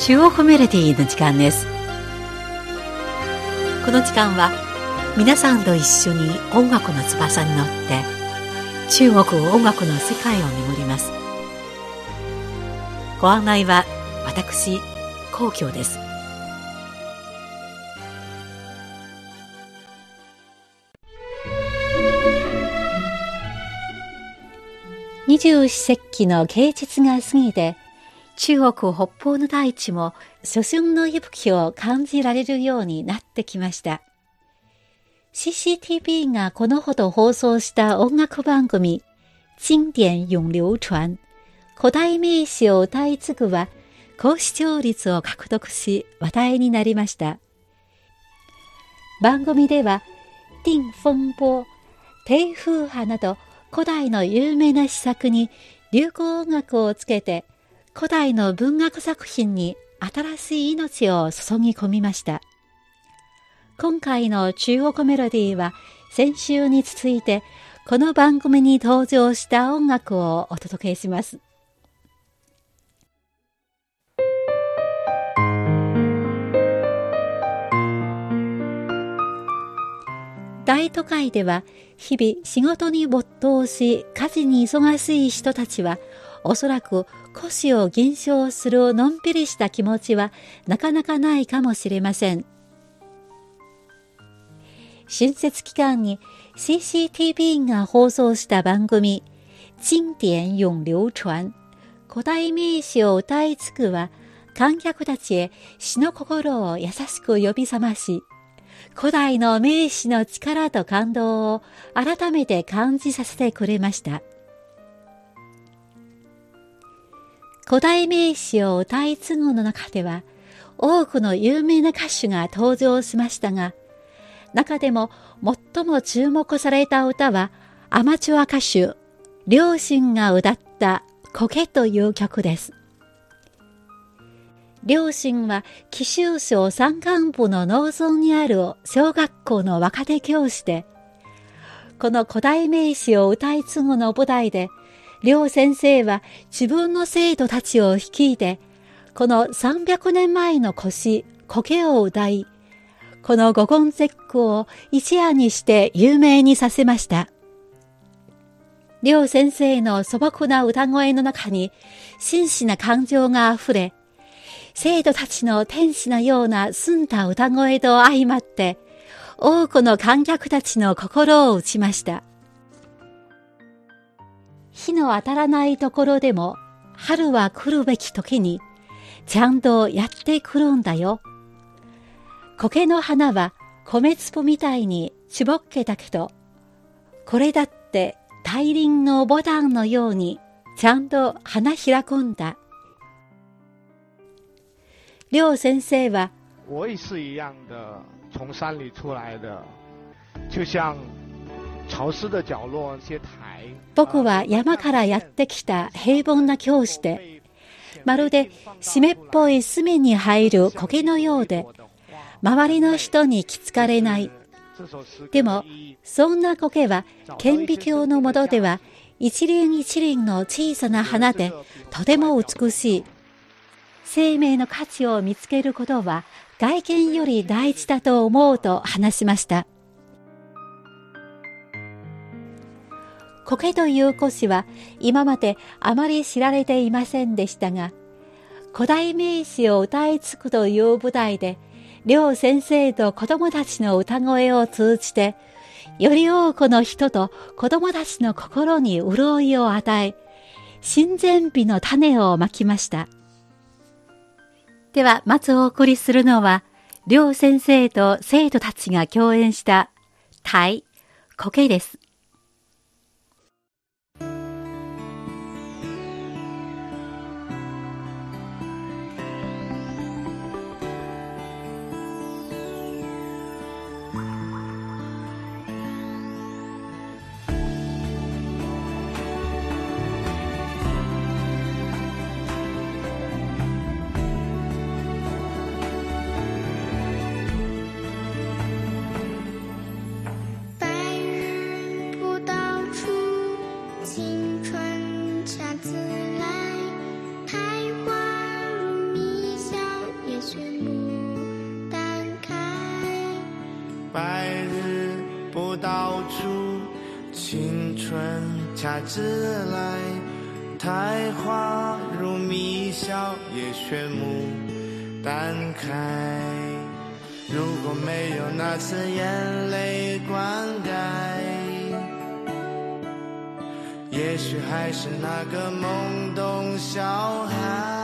中国メロディーの時間ですこの時間は皆さんと一緒に音楽の翼に乗って中国音楽の世界を巡りますご案内は私皇居です二十四節気の芸術が過ぎて中国北方の大地も初春の息吹を感じられるようになってきました。CCTV がこのほど放送した音楽番組、经典永流传、古代名詞を歌い継ぐは、高視聴率を獲得し話題になりました。番組では、定風波、低風波など古代の有名な詩作に流行音楽をつけて古代の文学作品に新しい命を注ぎ込みました。今回の中国メロディーは先週に続いてこの番組に登場した音楽をお届けします。大都会では日々仕事に没頭し家事に忙しい人たちはおそらく腰を減少するのんびりした気持ちはなかなかないかもしれません。春節期間に CCTV が放送した番組、经典永流传、古代名詞を歌い継ぐは、観客たちへ詩の心を優しく呼び覚まし、古代の名詞の力と感動を改めて感じさせてくれました。古代名詞を歌い継ぐの中では、多くの有名な歌手が登場しましたが、中でも最も注目された歌は、アマチュア歌手、両親が歌った苔という曲です。両親は紀州省山間部の農村にある小学校の若手教師で、この古代名詞を歌い継ぐの舞台で両先生は自分の生徒たちを率いて、この300年前の腰、苔を歌い、この五言絶句を一夜にして有名にさせました。両先生の素朴な歌声の中に真摯な感情があふれ、生徒たちの天使のような澄んだ歌声と相まって、多くの観客たちの心を打ちました。日の当たらないところでも春は来るべき時にちゃんとやってくるんだよ。苔の花は米粒みたいにしぼっけたけど、これだって大輪のボタンのようにちゃんと花開くんだ。廖先生は、我也是一样的，从山里出来的，就像。僕は山からやってきた平凡な教師で、まるで湿っぽい隅に入る苔のようで、周りの人に気つかれない。でも、そんな苔は顕微鏡のもとでは一輪一輪の小さな花でとても美しい。生命の価値を見つけることは外見より大事だと思うと話しました。苔という古詩は今まであまり知られていませんでしたが、古代名詞を歌い継ぐという舞台で、両先生と子供たちの歌声を通じて、より多くの人と子供たちの心に潤いを与え、親善美の種をまきました。では、まずお送りするのは、両先生と生徒たちが共演した、タイ、苔です。青春恰自来。苔花如迷笑，也炫目淡开。如果没有那次眼泪灌溉，也许还是那个懵懂小孩。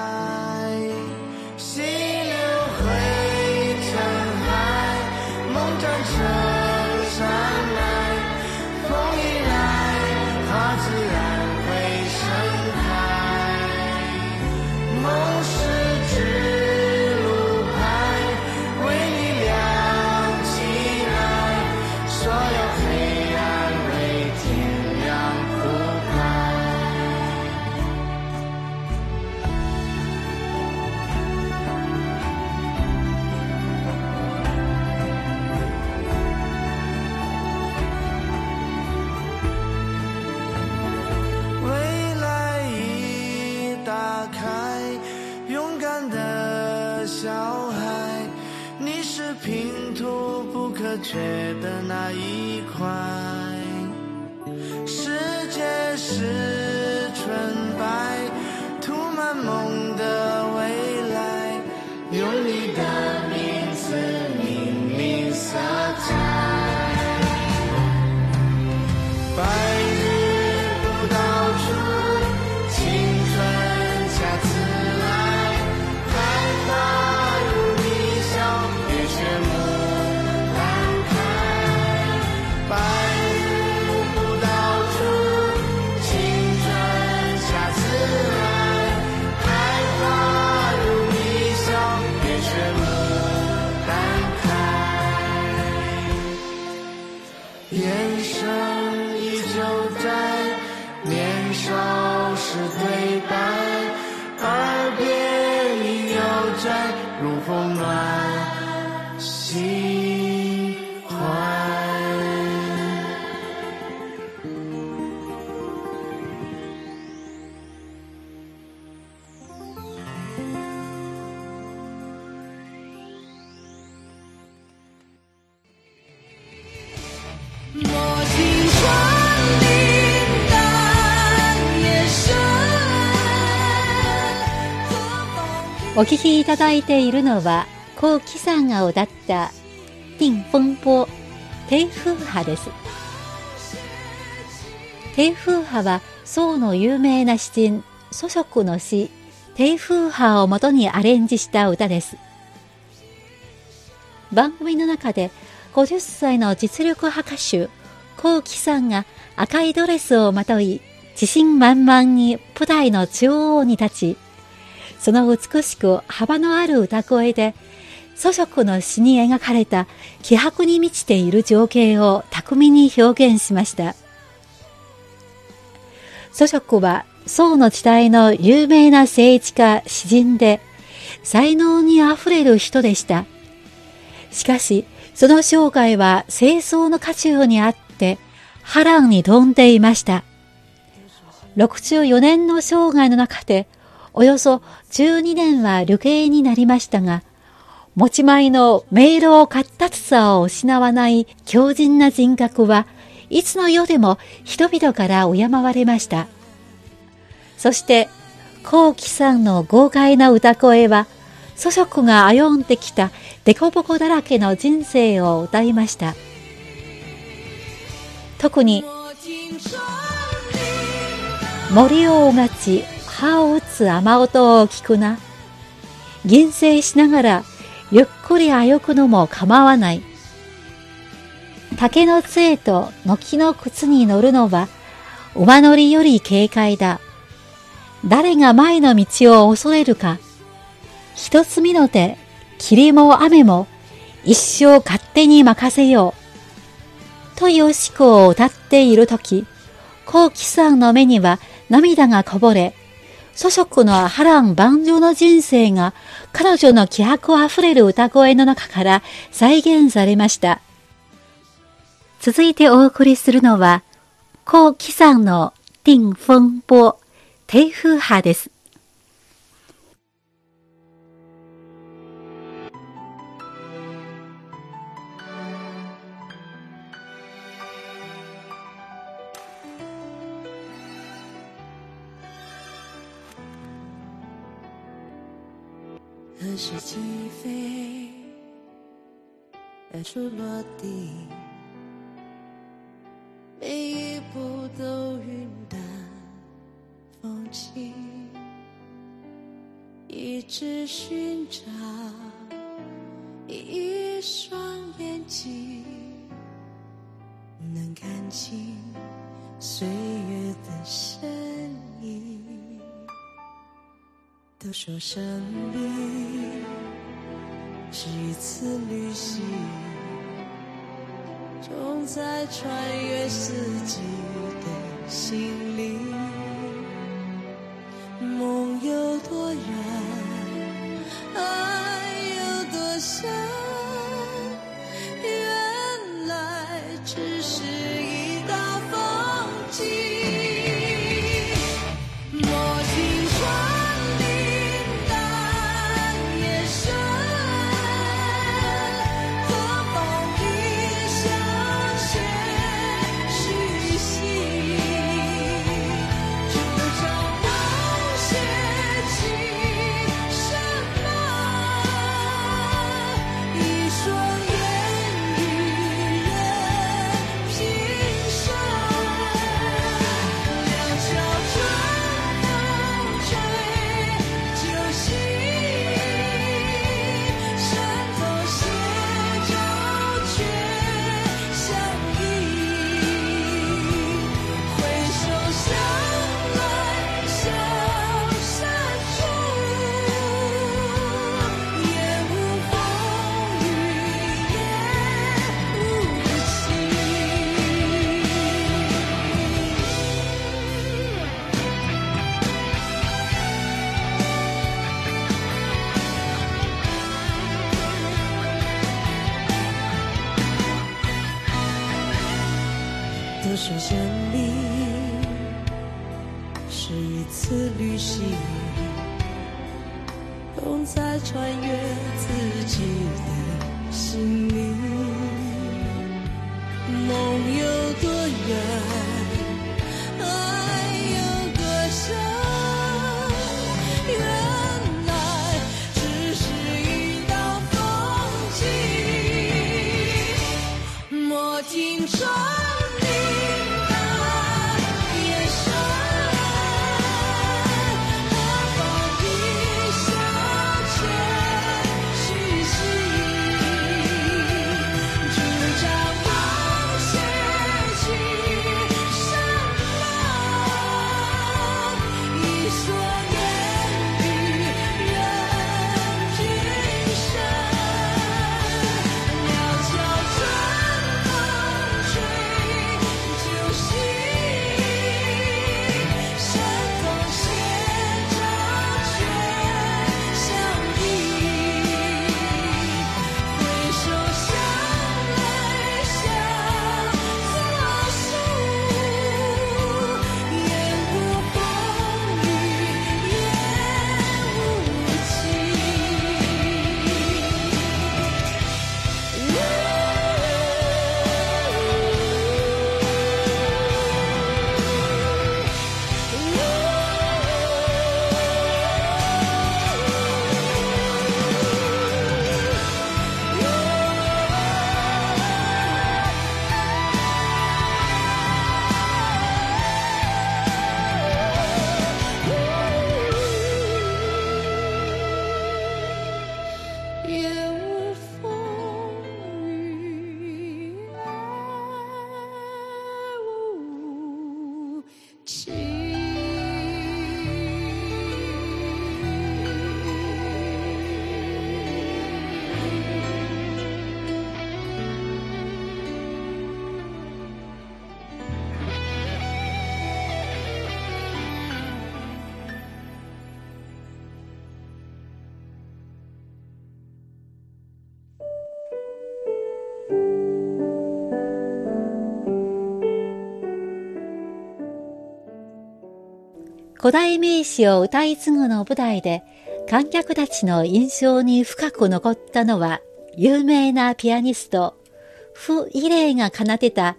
お聴きいただいているのは、コウキさんが歌った、定風波、低風波です。低風波は、宋の有名な詩人、祖職の詩、低風波をもとにアレンジした歌です。番組の中で、50歳の実力派歌手、コウキさんが赤いドレスをまとい、自信満々に舞台の中央に立ち、その美しく幅のある歌声で、祖職の詩に描かれた気迫に満ちている情景を巧みに表現しました。祖職は宋の時代の有名な政治家、詩人で、才能にあふれる人でした。しかし、その生涯は清掃の渦中にあって、波乱に富んでいました。64年の生涯の中で、およそ12年は流刑になりましたが、持ち前の明朗活達さを失わない強靭な人格はいつの世でも人々から敬われました。そして、後期さんの豪快な歌声は、祖職が歩んできた凸凹だらけの人生を歌いました。特に、森をうがち、葉を打つ雨音を聞くな。銀声しながら、ゆっくり歩くのも構わない。竹の杖と軒の靴に乗るのは、馬乗りより軽快だ。誰が前の道を恐れるか。一つ身の手、霧も雨も、一生勝手に任せよう。という詩句を歌っているとき、後期さんの目には涙がこぼれ、祖食の波乱万丈の人生が彼女の気迫あふれる歌声の中から再現されました。続いてお送りするのは、高貴さんの定風波、低風波です。是起飞，何处落地，每一步都云淡风轻，一直寻找一双眼睛，能看清岁月的深都说生命是一次旅行，总在穿越四季的心里。梦有多远，爱有多深，原来只是古代名詞を歌い継ぐの舞台で観客たちの印象に深く残ったのは有名なピアニスト、フ・イレイが奏でた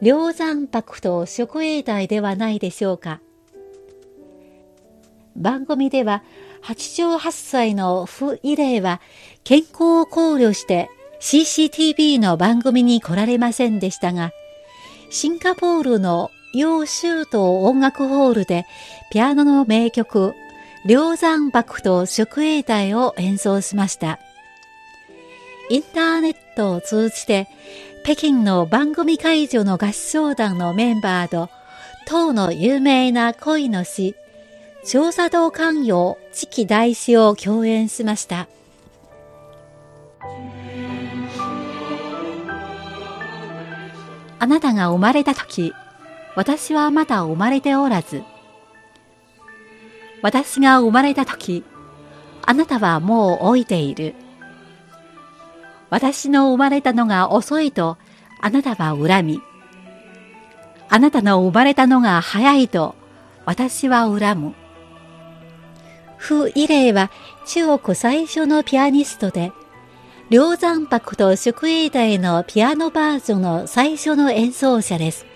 梁山泊と職営隊ではないでしょうか。番組では88歳のフ・イレイは健康を考慮して CCTV の番組に来られませんでしたが、シンガポールの洋州島音楽ホールでピアノの名曲、梁山泊と宿営隊を演奏しました。インターネットを通じて北京の番組会場の合唱団のメンバーと当の有名な恋の詩、調査道官用次期大師を共演しました。あなたが生まれた時、私はまだ生まれておらず、私が生まれた時、あなたはもう老いている。私の生まれたのが遅いとあなたは恨み、あなたの生まれたのが早いと私は恨む。フ・イレイは中国最初のピアニストで、梁山泊と宿営隊のピアノバージョンの最初の演奏者です。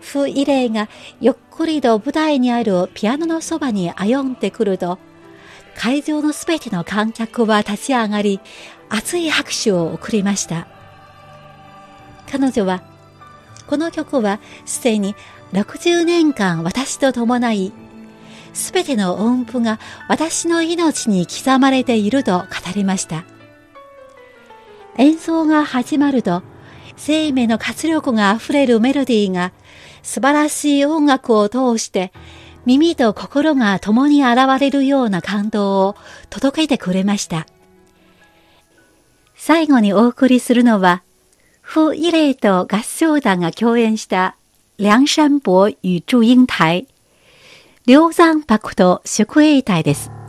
フ・イレイがゆっくりと舞台にあるピアノのそばに歩んでくると、会場のすべての観客は立ち上がり、熱い拍手を送りました。彼女は、この曲はすでに60年間私と伴い、すべての音符が私の命に刻まれていると語りました。演奏が始まると、生命の活力が溢れるメロディーが素晴らしい音楽を通して耳と心が共に現れるような感動を届けてくれました。最後にお送りするのは、フ・イレイと合唱団が共演した梁山伯与祝英台、梁山泊と宿営隊です。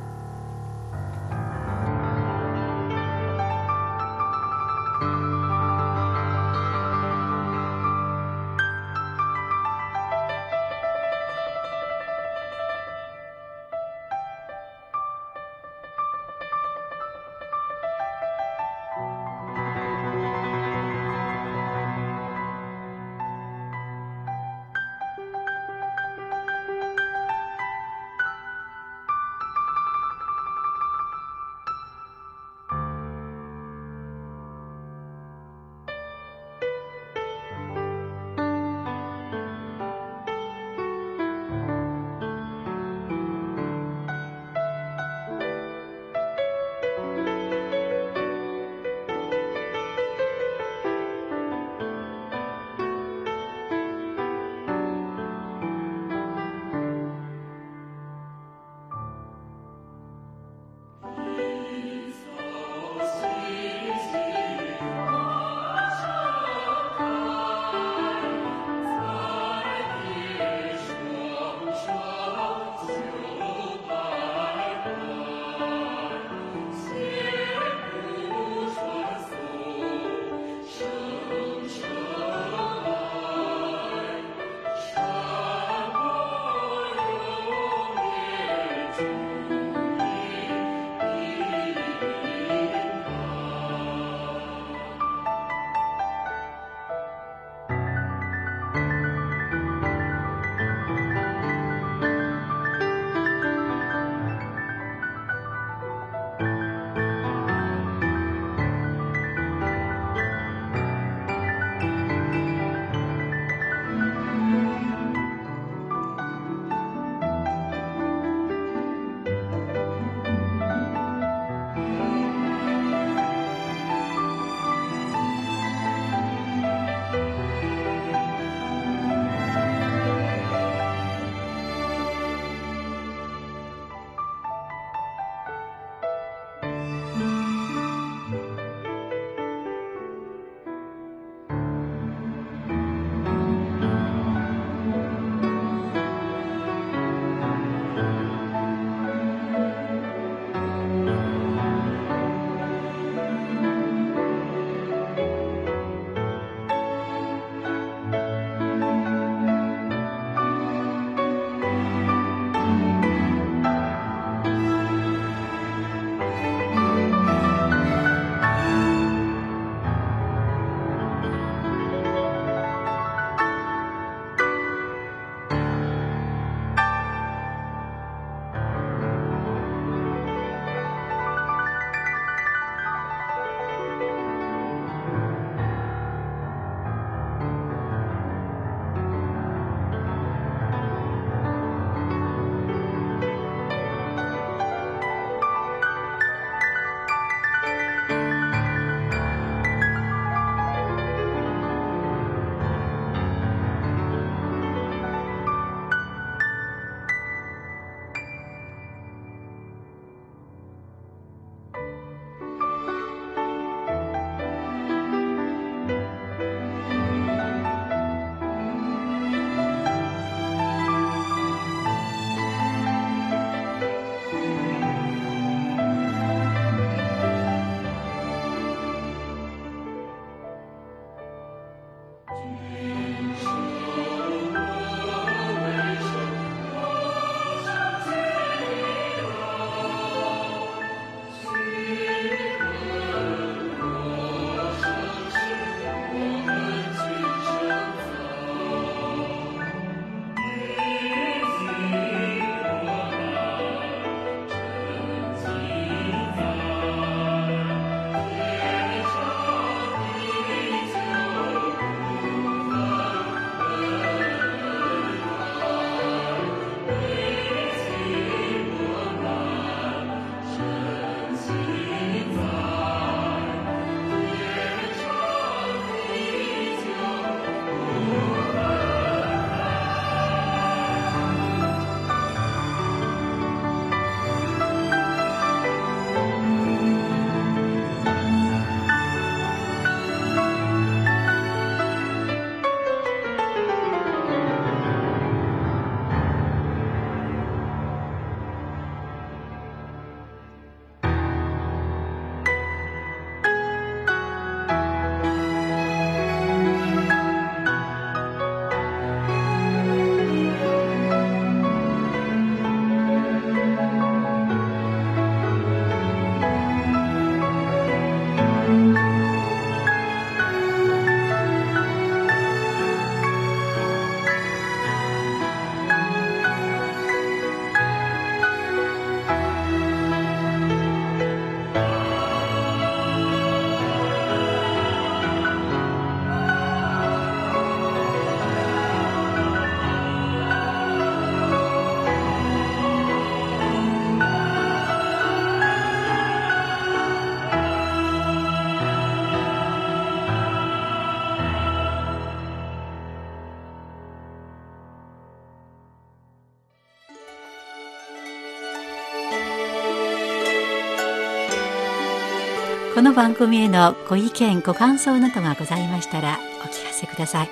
この番組へのご意見ご感想などがございましたらお聞かせください。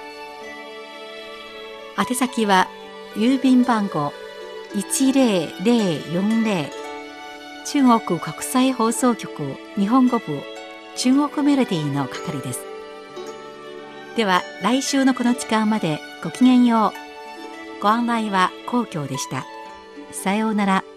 宛先は郵便番号10040中国国際放送局日本語部中国メロディーの係です。では来週のこの時間までごきげんよう。ご案内は皇居でした。さようなら。